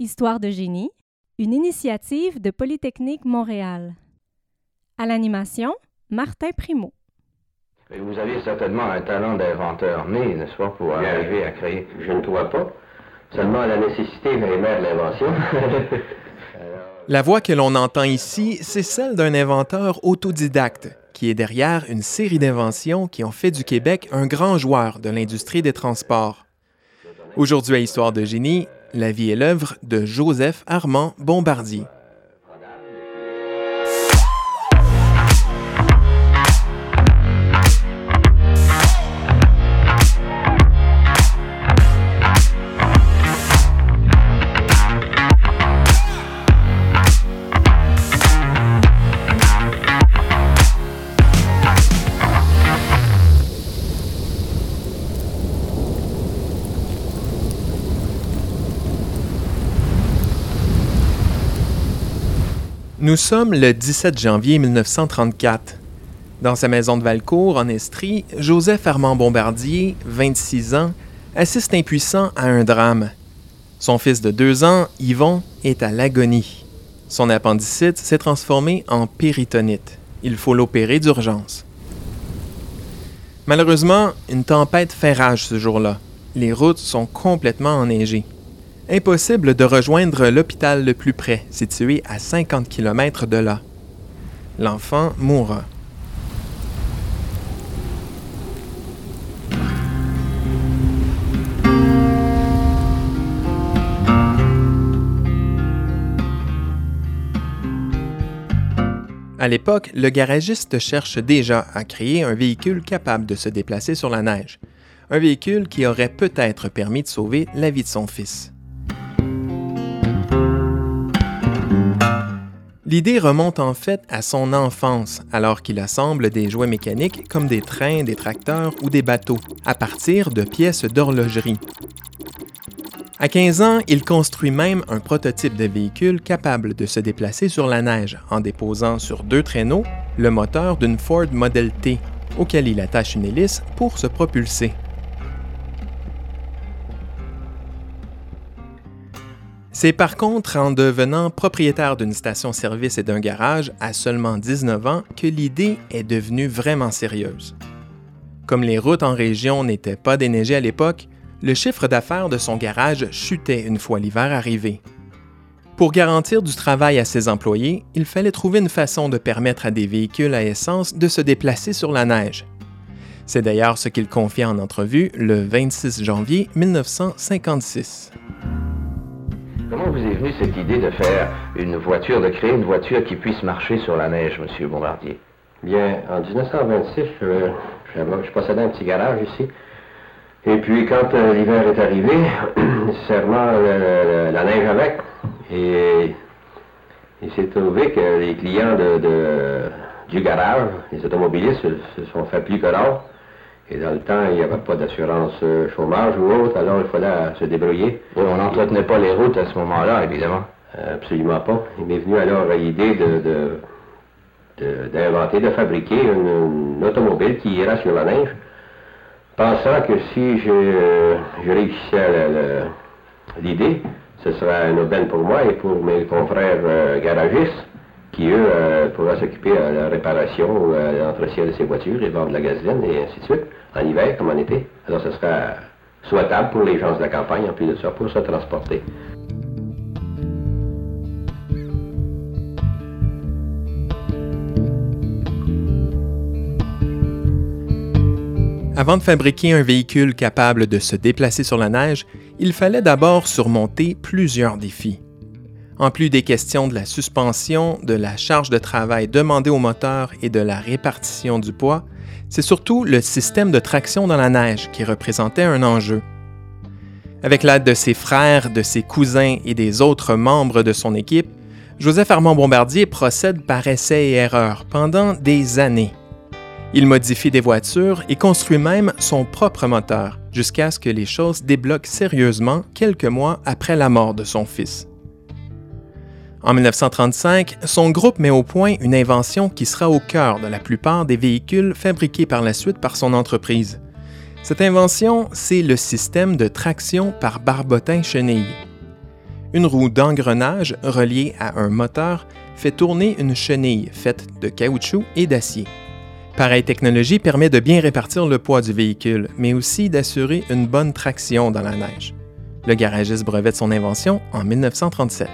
Histoire de génie, une initiative de Polytechnique Montréal. À l'animation, Martin Primo. Vous avez certainement un talent d'inventeur né, n'est-ce pas, pour arriver à créer. Je ne crois pas. Seulement la nécessité est mère de l'invention. La voix que l'on entend ici, c'est celle d'un inventeur autodidacte qui est derrière une série d'inventions qui ont fait du Québec un grand joueur de l'industrie des transports. Aujourd'hui à Histoire de génie, la vie et l'œuvre de Joseph Armand Bombardier. Nous sommes le 17 janvier 1934. Dans sa maison de Valcourt, en Estrie, Joseph Armand Bombardier, 26 ans, assiste impuissant à un drame. Son fils de deux ans, Yvon, est à l'agonie. Son appendicite s'est transformé en péritonite. Il faut l'opérer d'urgence. Malheureusement, une tempête fait rage ce jour-là. Les routes sont complètement enneigées. Impossible de rejoindre l'hôpital le plus près, situé à 50 km de là. L'enfant mourra. À l'époque, le garagiste cherche déjà à créer un véhicule capable de se déplacer sur la neige, un véhicule qui aurait peut-être permis de sauver la vie de son fils. L'idée remonte en fait à son enfance, alors qu'il assemble des jouets mécaniques comme des trains, des tracteurs ou des bateaux, à partir de pièces d'horlogerie. À 15 ans, il construit même un prototype de véhicule capable de se déplacer sur la neige en déposant sur deux traîneaux le moteur d'une Ford Model T, auquel il attache une hélice pour se propulser. C'est par contre en devenant propriétaire d'une station-service et d'un garage à seulement 19 ans que l'idée est devenue vraiment sérieuse. Comme les routes en région n'étaient pas déneigées à l'époque, le chiffre d'affaires de son garage chutait une fois l'hiver arrivé. Pour garantir du travail à ses employés, il fallait trouver une façon de permettre à des véhicules à essence de se déplacer sur la neige. C'est d'ailleurs ce qu'il confia en entrevue le 26 janvier 1956. Est venue cette idée de faire une voiture, de créer une voiture qui puisse marcher sur la neige, Monsieur Bombardier? Bien, en 1926, je, possédais un petit garage ici. Et puis, quand euh, l'hiver est arrivé, nécessairement la neige avec. Et il s'est trouvé que les clients du garage, les automobilistes, se, sont fait plus que l'or. Et dans le temps, il n'y avait pas d'assurance euh, chômage ou autre, alors il fallait euh, se débrouiller. on n'entretenait pas les routes à ce moment-là, évidemment. Euh, absolument pas. Il m'est venu alors l'idée de, d'inventer, de, fabriquer une, automobile qui ira sur la neige, pensant que si je, je réussissais l'idée, ce serait une aubaine pour moi et pour mes confrères garagistes qui, eux, euh, pourraient s'occuper de la réparation ou à l'entretien de ces voitures et vendre de la gasoline et ainsi de suite, en hiver comme en été. Alors ce sera souhaitable pour les gens de la campagne, en plus de ça, pour se transporter. Avant de fabriquer un véhicule capable de se déplacer sur la neige, il fallait d'abord surmonter plusieurs défis. En plus des questions de la suspension, de la charge de travail demandée au moteur et de la répartition du poids, c'est surtout le système de traction dans la neige qui représentait un enjeu. Avec l'aide de ses frères, de ses cousins et des autres membres de son équipe, Joseph Armand Bombardier procède par essai et erreur pendant des années. Il modifie des voitures et construit même son propre moteur jusqu'à ce que les choses débloquent sérieusement quelques mois après la mort de son fils. En 1935, son groupe met au point une invention qui sera au cœur de la plupart des véhicules fabriqués par la suite par son entreprise. Cette invention, c'est le système de traction par barbotin chenille. Une roue d'engrenage reliée à un moteur fait tourner une chenille faite de caoutchouc et d'acier. Pareille technologie permet de bien répartir le poids du véhicule, mais aussi d'assurer une bonne traction dans la neige. Le garagiste brevette son invention en 1937.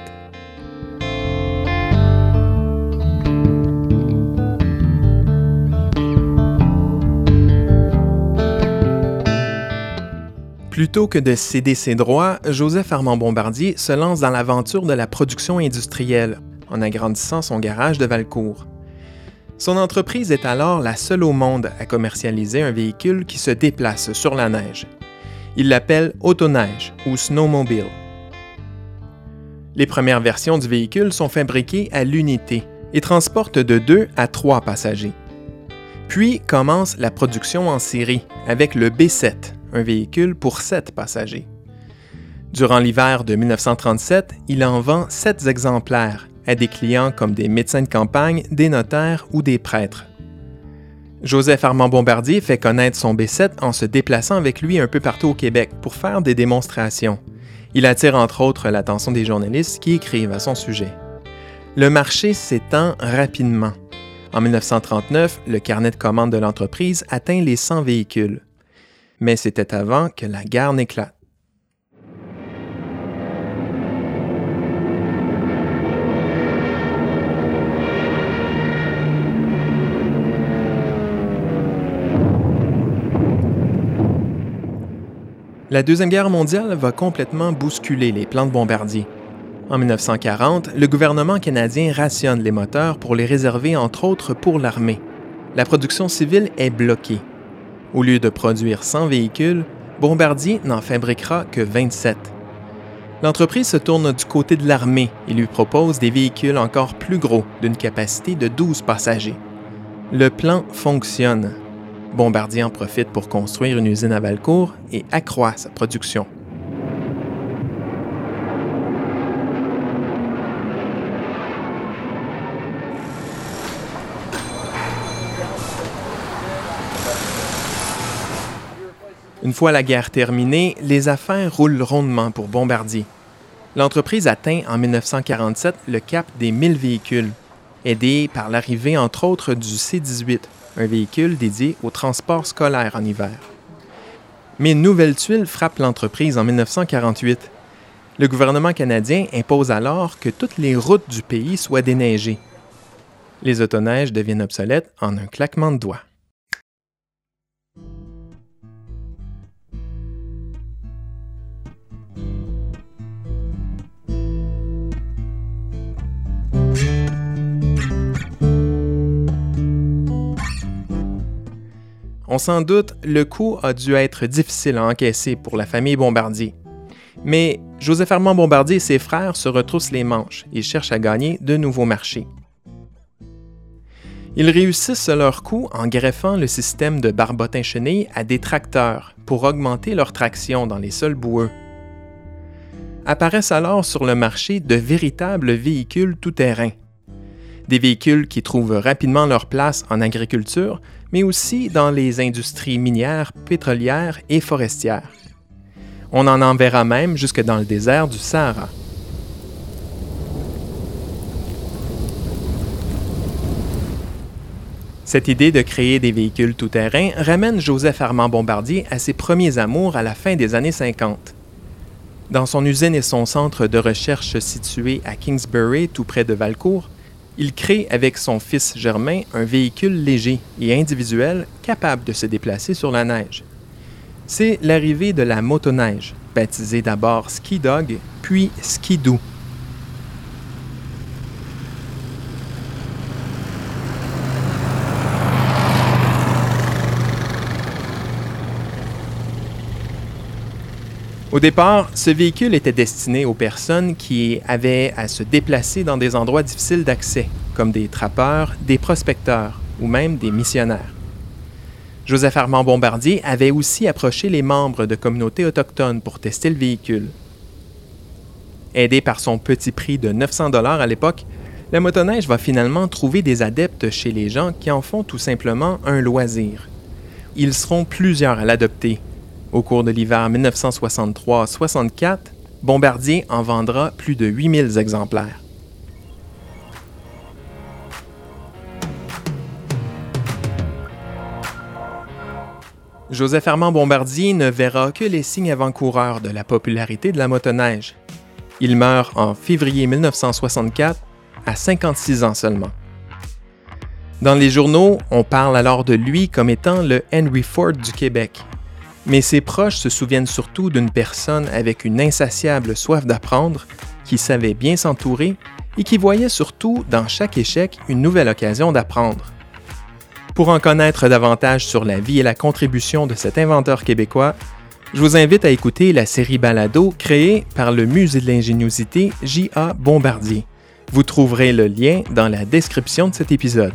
Plutôt que de céder ses droits, Joseph Armand Bombardier se lance dans l'aventure de la production industrielle en agrandissant son garage de Valcourt. Son entreprise est alors la seule au monde à commercialiser un véhicule qui se déplace sur la neige. Il l'appelle Autoneige ou Snowmobile. Les premières versions du véhicule sont fabriquées à l'unité et transportent de 2 à 3 passagers. Puis commence la production en série avec le B7, un véhicule pour 7 passagers. Durant l'hiver de 1937, il en vend 7 exemplaires à des clients comme des médecins de campagne, des notaires ou des prêtres. Joseph Armand Bombardier fait connaître son B7 en se déplaçant avec lui un peu partout au Québec pour faire des démonstrations. Il attire entre autres l'attention des journalistes qui écrivent à son sujet. Le marché s'étend rapidement. En 1939, le carnet de commandes de l'entreprise atteint les 100 véhicules. Mais c'était avant que la guerre n'éclate. La Deuxième Guerre mondiale va complètement bousculer les plans de bombardier. En 1940, le gouvernement canadien rationne les moteurs pour les réserver entre autres pour l'armée. La production civile est bloquée au lieu de produire 100 véhicules, Bombardier n'en fabriquera que 27. L'entreprise se tourne du côté de l'armée et lui propose des véhicules encore plus gros, d'une capacité de 12 passagers. Le plan fonctionne. Bombardier en profite pour construire une usine à Valcourt et accroît sa production. Une fois la guerre terminée, les affaires roulent rondement pour Bombardier. L'entreprise atteint en 1947 le cap des 1000 véhicules, aidé par l'arrivée entre autres du C-18, un véhicule dédié au transport scolaire en hiver. Mais une nouvelle tuile frappe l'entreprise en 1948. Le gouvernement canadien impose alors que toutes les routes du pays soient déneigées. Les autoneiges deviennent obsolètes en un claquement de doigts. On s'en doute, le coup a dû être difficile à encaisser pour la famille Bombardier. Mais Joseph Armand Bombardier et ses frères se retroussent les manches et cherchent à gagner de nouveaux marchés. Ils réussissent leur coup en greffant le système de barbotin chenille à des tracteurs pour augmenter leur traction dans les sols boueux. Apparaissent alors sur le marché de véritables véhicules tout-terrain. Des véhicules qui trouvent rapidement leur place en agriculture mais aussi dans les industries minières, pétrolières et forestières. On en enverra même jusque dans le désert du Sahara. Cette idée de créer des véhicules tout-terrain ramène Joseph Armand Bombardier à ses premiers amours à la fin des années 50. Dans son usine et son centre de recherche situé à Kingsbury, tout près de Valcourt, il crée avec son fils Germain un véhicule léger et individuel capable de se déplacer sur la neige. C'est l'arrivée de la motoneige, baptisée d'abord Ski Dog, puis Skidoo. Au départ, ce véhicule était destiné aux personnes qui avaient à se déplacer dans des endroits difficiles d'accès, comme des trappeurs, des prospecteurs ou même des missionnaires. Joseph Armand Bombardier avait aussi approché les membres de communautés autochtones pour tester le véhicule. Aidé par son petit prix de 900 dollars à l'époque, la motoneige va finalement trouver des adeptes chez les gens qui en font tout simplement un loisir. Ils seront plusieurs à l'adopter au cours de l'hiver 1963-64, Bombardier en vendra plus de 8000 exemplaires. Joseph Armand Bombardier ne verra que les signes avant-coureurs de la popularité de la motoneige. Il meurt en février 1964, à 56 ans seulement. Dans les journaux, on parle alors de lui comme étant le Henry Ford du Québec. Mais ses proches se souviennent surtout d'une personne avec une insatiable soif d'apprendre, qui savait bien s'entourer et qui voyait surtout dans chaque échec une nouvelle occasion d'apprendre. Pour en connaître davantage sur la vie et la contribution de cet inventeur québécois, je vous invite à écouter la série Balado créée par le Musée de l'ingéniosité J.A. Bombardier. Vous trouverez le lien dans la description de cet épisode.